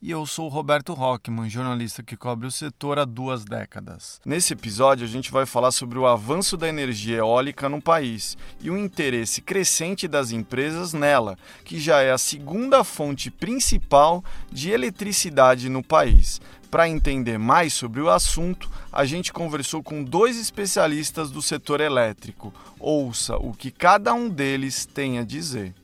e eu sou Roberto Rockman, jornalista que cobre o setor há duas décadas. Nesse episódio, a gente vai falar sobre o avanço da energia eólica no país e o interesse crescente das empresas nela, que já é a segunda fonte principal de eletricidade no país. Para entender mais sobre o assunto, a gente conversou com dois especialistas do setor elétrico. Ouça o que cada um deles tem a dizer.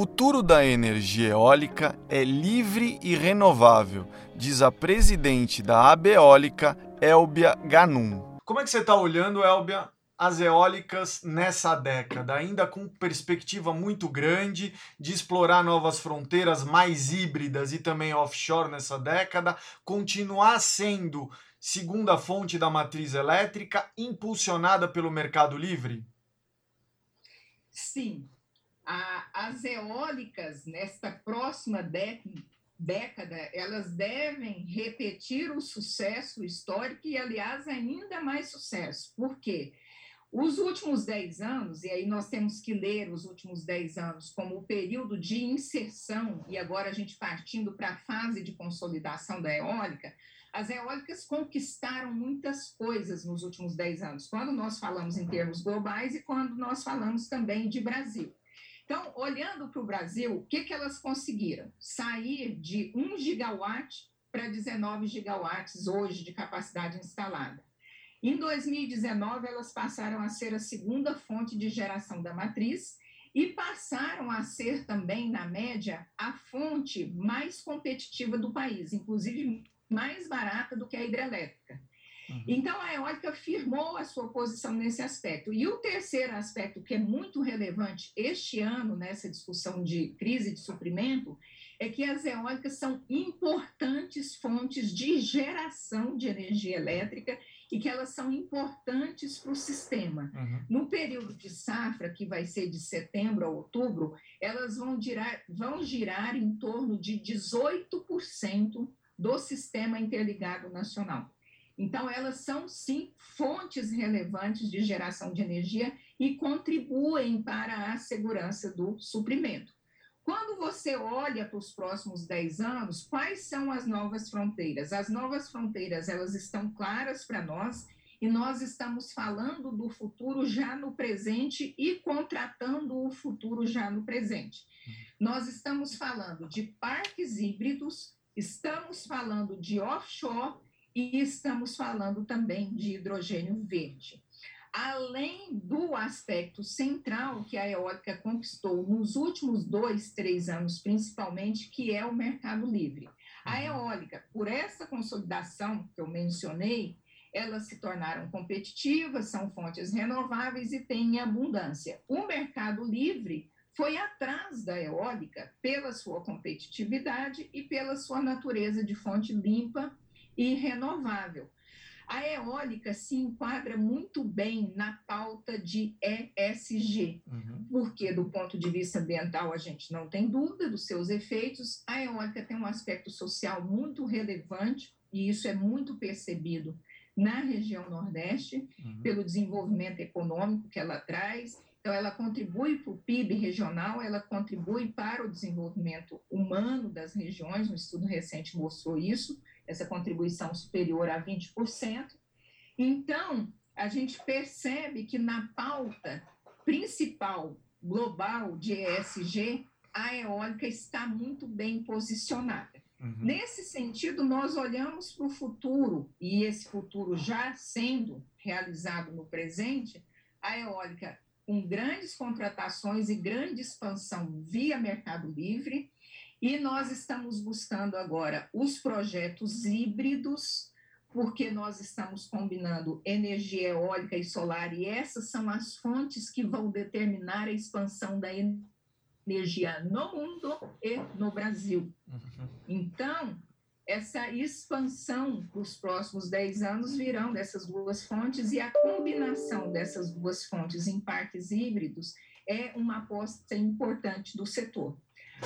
Futuro da energia eólica é livre e renovável, diz a presidente da Abeólica, Elbia Ganum. Como é que você está olhando, Elbia, as eólicas nessa década, ainda com perspectiva muito grande de explorar novas fronteiras mais híbridas e também offshore nessa década, continuar sendo segunda fonte da matriz elétrica impulsionada pelo mercado livre? Sim, a, as eólicas, nesta próxima década, elas devem repetir o sucesso histórico e, aliás, ainda mais sucesso. Por quê? Os últimos 10 anos, e aí nós temos que ler os últimos 10 anos como o período de inserção, e agora a gente partindo para a fase de consolidação da eólica, as eólicas conquistaram muitas coisas nos últimos 10 anos, quando nós falamos em termos globais e quando nós falamos também de Brasil. Então, olhando para o Brasil, o que, que elas conseguiram? Sair de 1 gigawatt para 19 gigawatts hoje de capacidade instalada. Em 2019, elas passaram a ser a segunda fonte de geração da matriz e passaram a ser também, na média, a fonte mais competitiva do país, inclusive mais barata do que a hidrelétrica. Uhum. Então, a eólica firmou a sua posição nesse aspecto. E o terceiro aspecto, que é muito relevante este ano, nessa discussão de crise de suprimento, é que as eólicas são importantes fontes de geração de energia elétrica e que elas são importantes para o sistema. Uhum. No período de safra, que vai ser de setembro a outubro, elas vão girar, vão girar em torno de 18% do sistema interligado nacional. Então, elas são, sim, fontes relevantes de geração de energia e contribuem para a segurança do suprimento. Quando você olha para os próximos 10 anos, quais são as novas fronteiras? As novas fronteiras, elas estão claras para nós e nós estamos falando do futuro já no presente e contratando o futuro já no presente. Nós estamos falando de parques híbridos, estamos falando de offshore e estamos falando também de hidrogênio verde. Além do aspecto central que a eólica conquistou nos últimos dois, três anos, principalmente, que é o mercado livre. A uhum. eólica, por essa consolidação que eu mencionei, elas se tornaram competitivas, são fontes renováveis e têm abundância. O mercado livre foi atrás da eólica pela sua competitividade e pela sua natureza de fonte limpa e renovável. A eólica se enquadra muito bem na pauta de ESG, uhum. porque, do ponto de vista ambiental, a gente não tem dúvida dos seus efeitos. A eólica tem um aspecto social muito relevante, e isso é muito percebido na região Nordeste, uhum. pelo desenvolvimento econômico que ela traz. Então, ela contribui para o PIB regional, ela contribui para o desenvolvimento humano das regiões, um estudo recente mostrou isso essa contribuição superior a 20%. Então, a gente percebe que na pauta principal global de ESG, a eólica está muito bem posicionada. Uhum. Nesse sentido, nós olhamos para o futuro, e esse futuro já sendo realizado no presente, a eólica com grandes contratações e grande expansão via Mercado Livre, e nós estamos buscando agora os projetos híbridos porque nós estamos combinando energia eólica e solar, e essas são as fontes que vão determinar a expansão da energia no mundo e no Brasil. Uhum. Então, essa expansão dos próximos 10 anos virão dessas duas fontes, e a combinação dessas duas fontes em parques híbridos é uma aposta importante do setor.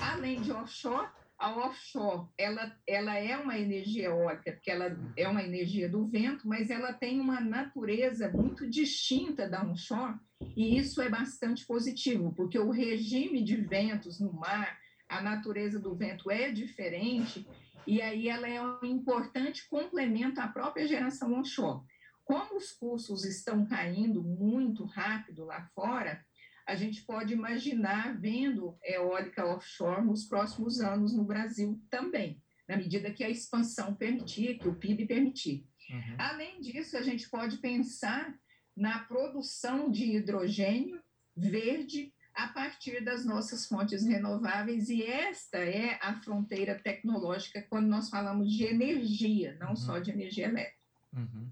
Além de offshore, a offshore, ela, ela é uma energia eólica, porque ela é uma energia do vento, mas ela tem uma natureza muito distinta da onshore, e isso é bastante positivo, porque o regime de ventos no mar, a natureza do vento é diferente, e aí ela é um importante complemento à própria geração onshore. Como os custos estão caindo muito rápido lá fora, a gente pode imaginar vendo eólica offshore nos próximos anos no Brasil também, na medida que a expansão permitir, que o PIB permitir. Uhum. Além disso, a gente pode pensar na produção de hidrogênio verde a partir das nossas fontes renováveis, e esta é a fronteira tecnológica quando nós falamos de energia, não uhum. só de energia elétrica. Uhum.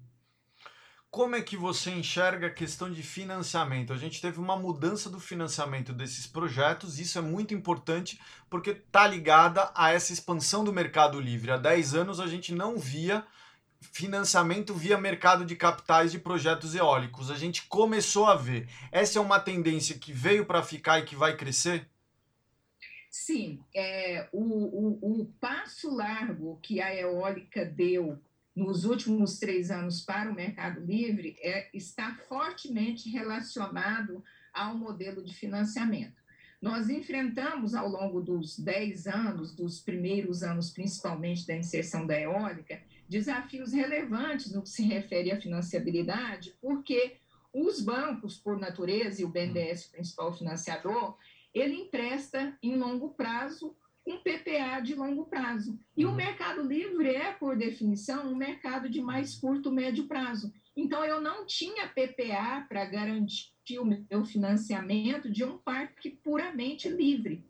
Como é que você enxerga a questão de financiamento? A gente teve uma mudança do financiamento desses projetos, isso é muito importante porque está ligada a essa expansão do mercado livre. Há 10 anos a gente não via financiamento via mercado de capitais de projetos eólicos. A gente começou a ver. Essa é uma tendência que veio para ficar e que vai crescer? Sim, é, o, o, o passo largo que a eólica deu nos últimos três anos para o Mercado Livre é, está fortemente relacionado ao modelo de financiamento. Nós enfrentamos ao longo dos dez anos, dos primeiros anos principalmente da inserção da eólica, desafios relevantes no que se refere à financiabilidade, porque os bancos, por natureza, e o BNDES, o principal financiador, ele empresta em longo prazo um PPA de longo prazo. E uhum. o mercado livre é, por definição, um mercado de mais curto, médio prazo. Então, eu não tinha PPA para garantir o meu financiamento de um parque puramente livre.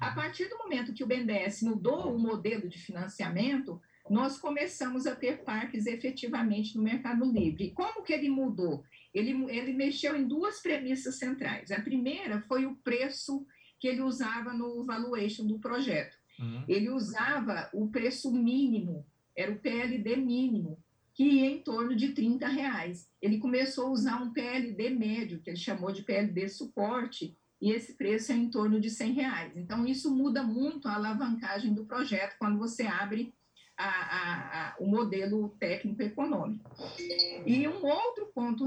A partir do momento que o BNDES mudou o modelo de financiamento, nós começamos a ter parques efetivamente no Mercado Livre. E como que ele mudou? Ele, ele mexeu em duas premissas centrais. A primeira foi o preço que ele usava no valuation do projeto. Uhum. Ele usava o preço mínimo, era o PLD mínimo, que ia em torno de 30 reais. Ele começou a usar um PLD médio, que ele chamou de PLD suporte, e esse preço é em torno de 100 reais. Então, isso muda muito a alavancagem do projeto quando você abre a, a, a, o modelo técnico-econômico. E um outro ponto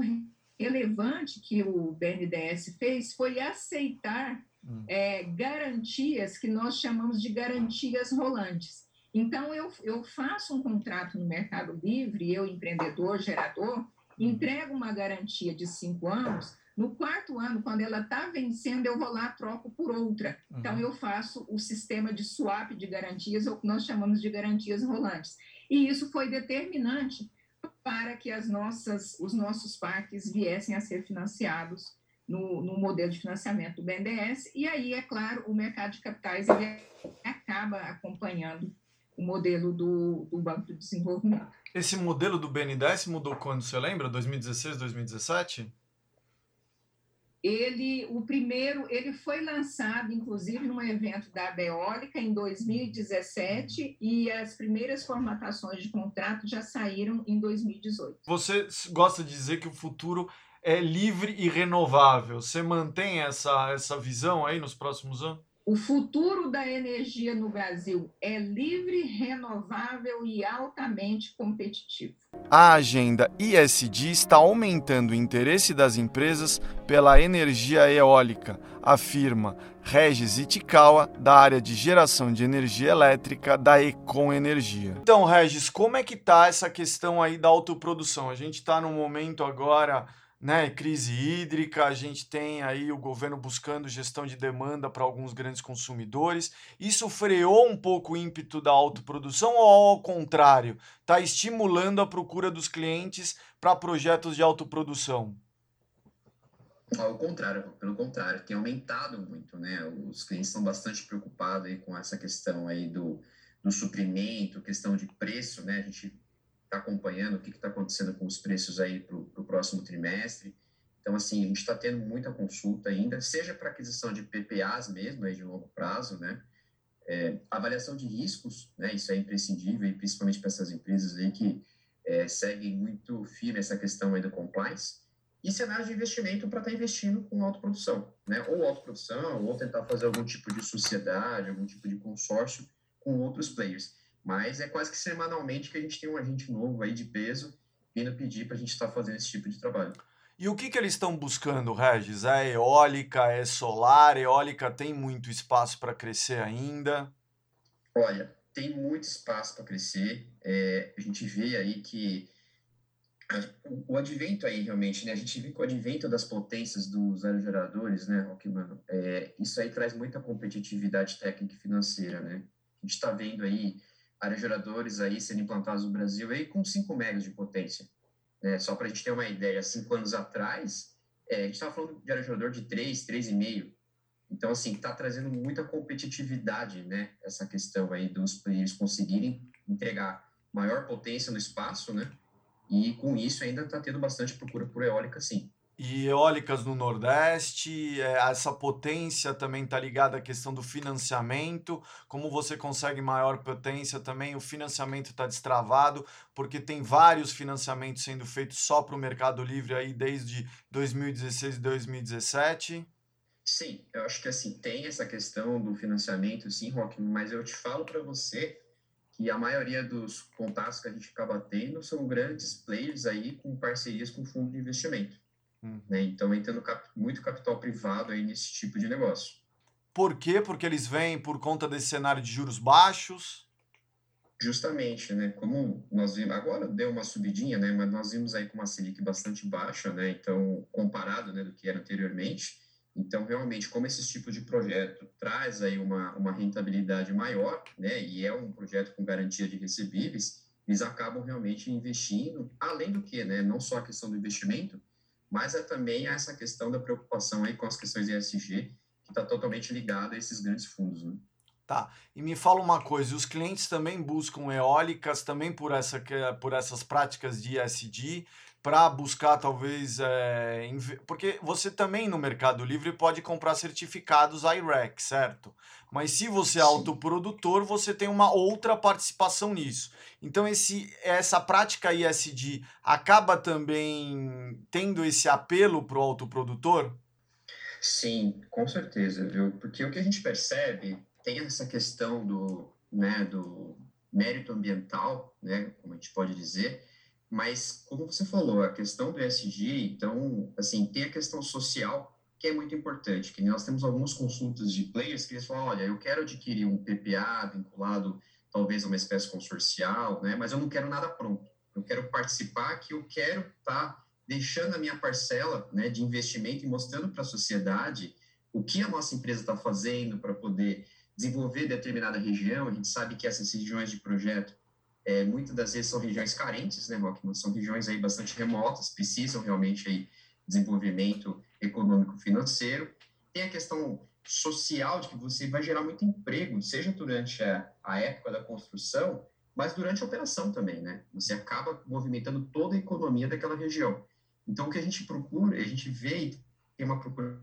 relevante que o BNDES fez foi aceitar. É, garantias que nós chamamos de garantias rolantes. Então, eu, eu faço um contrato no Mercado Livre, eu, empreendedor, gerador, hum. entrego uma garantia de cinco anos. No quarto ano, quando ela está vencendo, eu vou lá troco por outra. Então, uhum. eu faço o sistema de swap de garantias, ou que nós chamamos de garantias rolantes. E isso foi determinante para que as nossas, os nossos parques viessem a ser financiados no, no, modelo de financiamento do BNDES, e aí, é claro, o mercado de capitais ele acaba acompanhando o modelo do, do Banco de Desenvolvimento. Esse modelo do BNDES mudou quando, você lembra? 2016, 2017? Ele, o primeiro, ele foi lançado, inclusive, num evento da Beólica em 2017 e as primeiras formatações de contrato já saíram em 2018. Você gosta de dizer que o futuro é livre e renovável. Você mantém essa, essa visão aí nos próximos anos? O futuro da energia no Brasil é livre, renovável e altamente competitivo. A agenda ISD está aumentando o interesse das empresas pela energia eólica, afirma Regis Itikawa, da área de geração de energia elétrica da Econ Energia. Então, Regis, como é que está essa questão aí da autoprodução? A gente está num momento agora né, crise hídrica, a gente tem aí o governo buscando gestão de demanda para alguns grandes consumidores. Isso freou um pouco o ímpeto da autoprodução ou ao contrário, está estimulando a procura dos clientes para projetos de autoprodução? Ao contrário, pelo contrário, tem aumentado muito, né? Os clientes estão bastante preocupados aí com essa questão aí do, do suprimento, questão de preço, né? A gente está acompanhando o que está acontecendo com os preços aí para o próximo trimestre. Então, assim, a gente está tendo muita consulta ainda, seja para aquisição de PPAs mesmo, aí de longo prazo, né? É, avaliação de riscos, né? Isso é imprescindível, principalmente para essas empresas aí que é, seguem muito firme essa questão aí do compliance. E cenário de investimento para estar tá investindo com autoprodução, né? Ou autoprodução, ou tentar fazer algum tipo de sociedade, algum tipo de consórcio com outros players. Mas é quase que semanalmente que a gente tem um agente novo aí de peso vindo pedir para a gente estar tá fazendo esse tipo de trabalho. E o que, que eles estão buscando, Regis? É eólica, é solar? Eólica tem muito espaço para crescer ainda? Olha, tem muito espaço para crescer. É, a gente vê aí que o, advento aí realmente, né? A gente vê que o advento das potências dos aerogeradores, né, Rockman, é, isso aí traz muita competitividade técnica e financeira, né? A gente está vendo aí aerogeradores aí sendo implantados no Brasil aí com 5 megas de potência. Né? Só para a gente ter uma ideia, cinco anos atrás, é, a gente estava falando de aerogerador de 3, 3,5. Então, assim, está trazendo muita competitividade, né? Essa questão aí dos players conseguirem entregar maior potência no espaço, né? E com isso ainda está tendo bastante procura por eólica, sim e eólicas no Nordeste, é, essa potência também está ligada à questão do financiamento, como você consegue maior potência também, o financiamento está destravado, porque tem vários financiamentos sendo feitos só para o Mercado Livre aí desde 2016 e 2017. Sim, eu acho que assim, tem essa questão do financiamento, sim, Rock, mas eu te falo para você que a maioria dos contatos que a gente acaba tendo são grandes players aí com parcerias com fundo de investimento. Hum. Né? Então, entrando cap muito capital privado aí nesse tipo de negócio. Por quê? Porque eles vêm por conta desse cenário de juros baixos? Justamente, né? Como nós vimos, agora deu uma subidinha, né? Mas nós vimos aí com uma Selic bastante baixa, né? Então, comparado né, do que era anteriormente. Então, realmente, como esse tipo de projeto traz aí uma, uma rentabilidade maior, né? E é um projeto com garantia de recebíveis, eles acabam realmente investindo, além do que, né? Não só a questão do investimento, mas é também essa questão da preocupação aí com as questões de ESG, que está totalmente ligada a esses grandes fundos. Né? Tá. E me fala uma coisa, os clientes também buscam eólicas também por, essa, por essas práticas de ESG, para buscar talvez. É, porque você também no Mercado Livre pode comprar certificados IREC, certo? Mas se você é autoprodutor, você tem uma outra participação nisso. Então, esse, essa prática ISD acaba também tendo esse apelo para o autoprodutor? Sim, com certeza, viu? Porque o que a gente percebe tem essa questão do, né, do mérito ambiental, né, como a gente pode dizer, mas, como você falou, a questão do ESG, então, assim, tem a questão social, que é muito importante, que nós temos algumas consultas de players que eles falam, olha, eu quero adquirir um PPA vinculado talvez a uma espécie consorcial, né, mas eu não quero nada pronto. Eu quero participar, que eu quero estar tá deixando a minha parcela né, de investimento e mostrando para a sociedade o que a nossa empresa está fazendo para poder desenvolver determinada região. A gente sabe que essas regiões de projeto é, muitas das vezes são regiões carentes, né, Rockman? São regiões aí bastante remotas, precisam realmente aí desenvolvimento econômico financeiro. Tem a questão social de que você vai gerar muito emprego, seja durante a, a época da construção, mas durante a operação também, né? Você acaba movimentando toda a economia daquela região. Então, o que a gente procura, a gente vê tem uma procura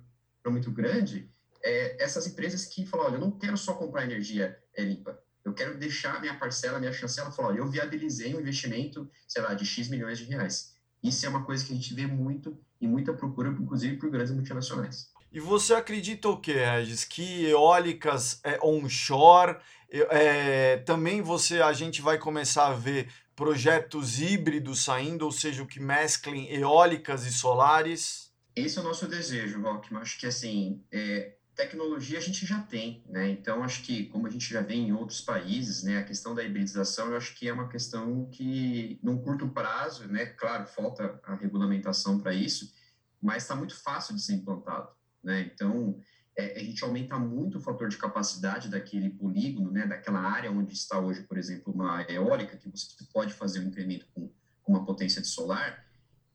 muito grande, é essas empresas que falam, olha, eu não quero só comprar energia é, limpa, eu quero deixar minha parcela, minha chancela, falar, olha, eu viabilizei um investimento, sei lá, de X milhões de reais. Isso é uma coisa que a gente vê muito e muita procura, inclusive por grandes multinacionais. E você acredita o que, Regis? Que eólicas é, onshore, é, também você, a gente vai começar a ver projetos híbridos saindo, ou seja, o que mesclem eólicas e solares? Esse é o nosso desejo, Rockman. Acho que assim, é, tecnologia a gente já tem, né? Então acho que como a gente já vê em outros países, né, a questão da hibridização, eu acho que é uma questão que num curto prazo, né, claro, falta a regulamentação para isso, mas está muito fácil de ser implantado, né? Então é, a gente aumenta muito o fator de capacidade daquele polígono, né, daquela área onde está hoje, por exemplo, uma eólica que você pode fazer um incremento com, com uma potência de solar.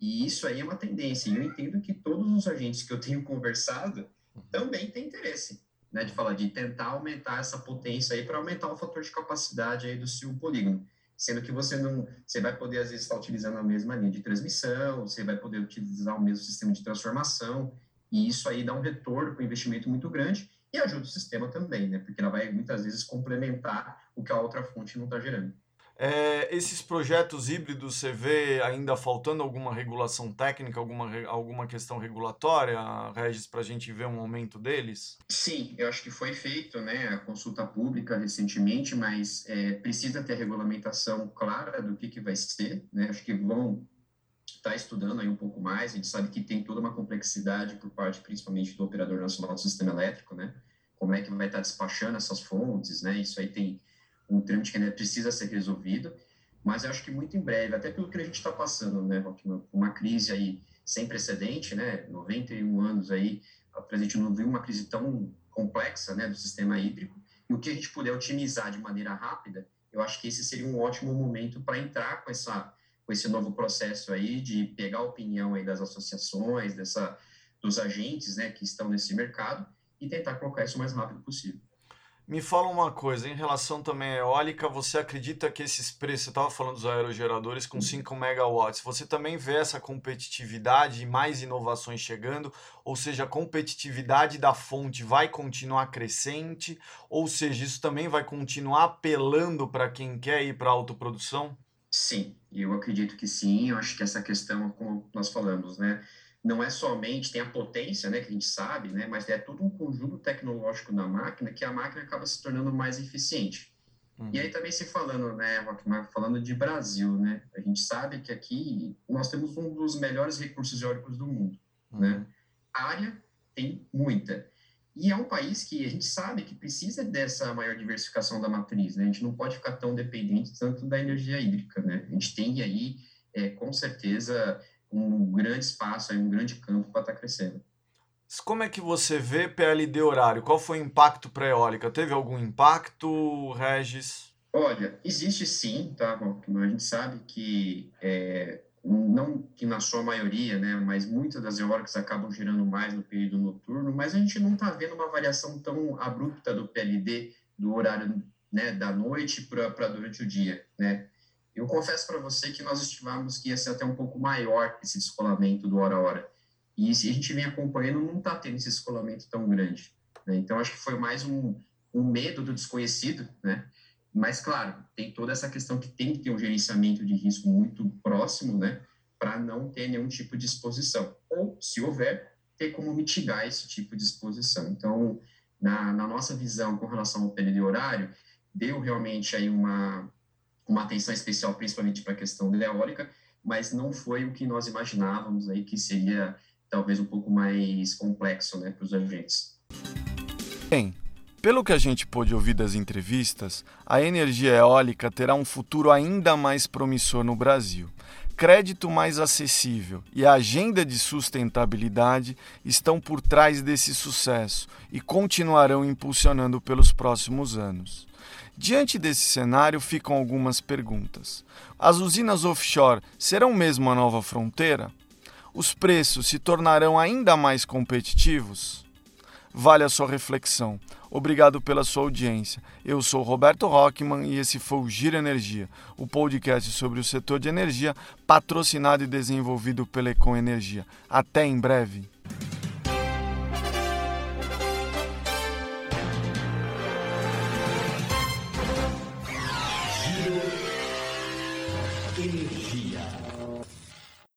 E isso aí é uma tendência. E eu entendo que todos os agentes que eu tenho conversado também tem interesse, né, de falar de tentar aumentar essa potência aí para aumentar o fator de capacidade aí do seu polígono. sendo que você não, você vai poder às vezes estar utilizando a mesma linha de transmissão, você vai poder utilizar o mesmo sistema de transformação, e isso aí dá um retorno com um investimento muito grande e ajuda o sistema também, né? Porque ela vai muitas vezes complementar o que a outra fonte não está gerando. É, esses projetos híbridos, você vê ainda faltando alguma regulação técnica, alguma, alguma questão regulatória, Regis, para a gente ver um aumento deles? Sim, eu acho que foi feito né, a consulta pública recentemente, mas é, precisa ter regulamentação clara do que, que vai ser. Né? Acho que vão estar tá estudando aí um pouco mais. A gente sabe que tem toda uma complexidade por parte, principalmente, do Operador Nacional do Sistema Elétrico, né? Como é que vai estar tá despachando essas fontes, né? Isso aí tem um trâmite que ainda precisa ser resolvido, mas eu acho que muito em breve, até pelo que a gente está passando, né, uma crise aí sem precedente, né, 91 anos aí, a gente não viu uma crise tão complexa, né, do sistema hídrico, e o que a gente puder otimizar de maneira rápida, eu acho que esse seria um ótimo momento para entrar com essa com esse novo processo aí de pegar a opinião aí das associações, dessa dos agentes, né, que estão nesse mercado e tentar colocar isso o mais rápido possível. Me fala uma coisa, em relação também à eólica, você acredita que esses preços, você estava falando dos aerogeradores com 5 uhum. megawatts, você também vê essa competitividade e mais inovações chegando? Ou seja, a competitividade da fonte vai continuar crescente? Ou seja, isso também vai continuar apelando para quem quer ir para a autoprodução? Sim, eu acredito que sim. Eu acho que essa questão, como nós falamos, né? Não é somente, tem a potência, né, que a gente sabe, né, mas é todo um conjunto tecnológico da máquina que a máquina acaba se tornando mais eficiente. Uhum. E aí também se falando, né, falando de Brasil, né, a gente sabe que aqui nós temos um dos melhores recursos eólicos do mundo, uhum. né, a área tem muita. E é um país que a gente sabe que precisa dessa maior diversificação da matriz, né, a gente não pode ficar tão dependente tanto da energia hídrica, né, a gente tem aí, é, com certeza, um grande espaço, aí, um grande campo para estar tá crescendo. Como é que você vê PLD horário? Qual foi o impacto para a eólica? Teve algum impacto, Regis? Olha, existe sim, tá? Bom, a gente sabe que, é, não que na sua maioria, né, mas muitas das eólicas acabam girando mais no período noturno, mas a gente não está vendo uma variação tão abrupta do PLD, do horário né, da noite para durante o dia, né? Eu confesso para você que nós estimávamos que ia ser até um pouco maior esse descolamento do hora a hora. E se a gente vem acompanhando, não está tendo esse descolamento tão grande. Né? Então, acho que foi mais um, um medo do desconhecido, né? Mas, claro, tem toda essa questão que tem que ter um gerenciamento de risco muito próximo, né? Para não ter nenhum tipo de exposição. Ou, se houver, ter como mitigar esse tipo de exposição. Então, na, na nossa visão com relação ao período horário, deu realmente aí uma, uma atenção especial, principalmente para a questão da eólica, mas não foi o que nós imaginávamos aí que seria talvez um pouco mais complexo né, para os agentes. Bem, pelo que a gente pôde ouvir das entrevistas, a energia eólica terá um futuro ainda mais promissor no Brasil. Crédito mais acessível e a agenda de sustentabilidade estão por trás desse sucesso e continuarão impulsionando pelos próximos anos. Diante desse cenário ficam algumas perguntas. As usinas offshore serão mesmo a nova fronteira? Os preços se tornarão ainda mais competitivos? Vale a sua reflexão. Obrigado pela sua audiência. Eu sou Roberto Rockman e esse foi o Giro Energia, o podcast sobre o setor de energia, patrocinado e desenvolvido pela Econ Energia. Até em breve.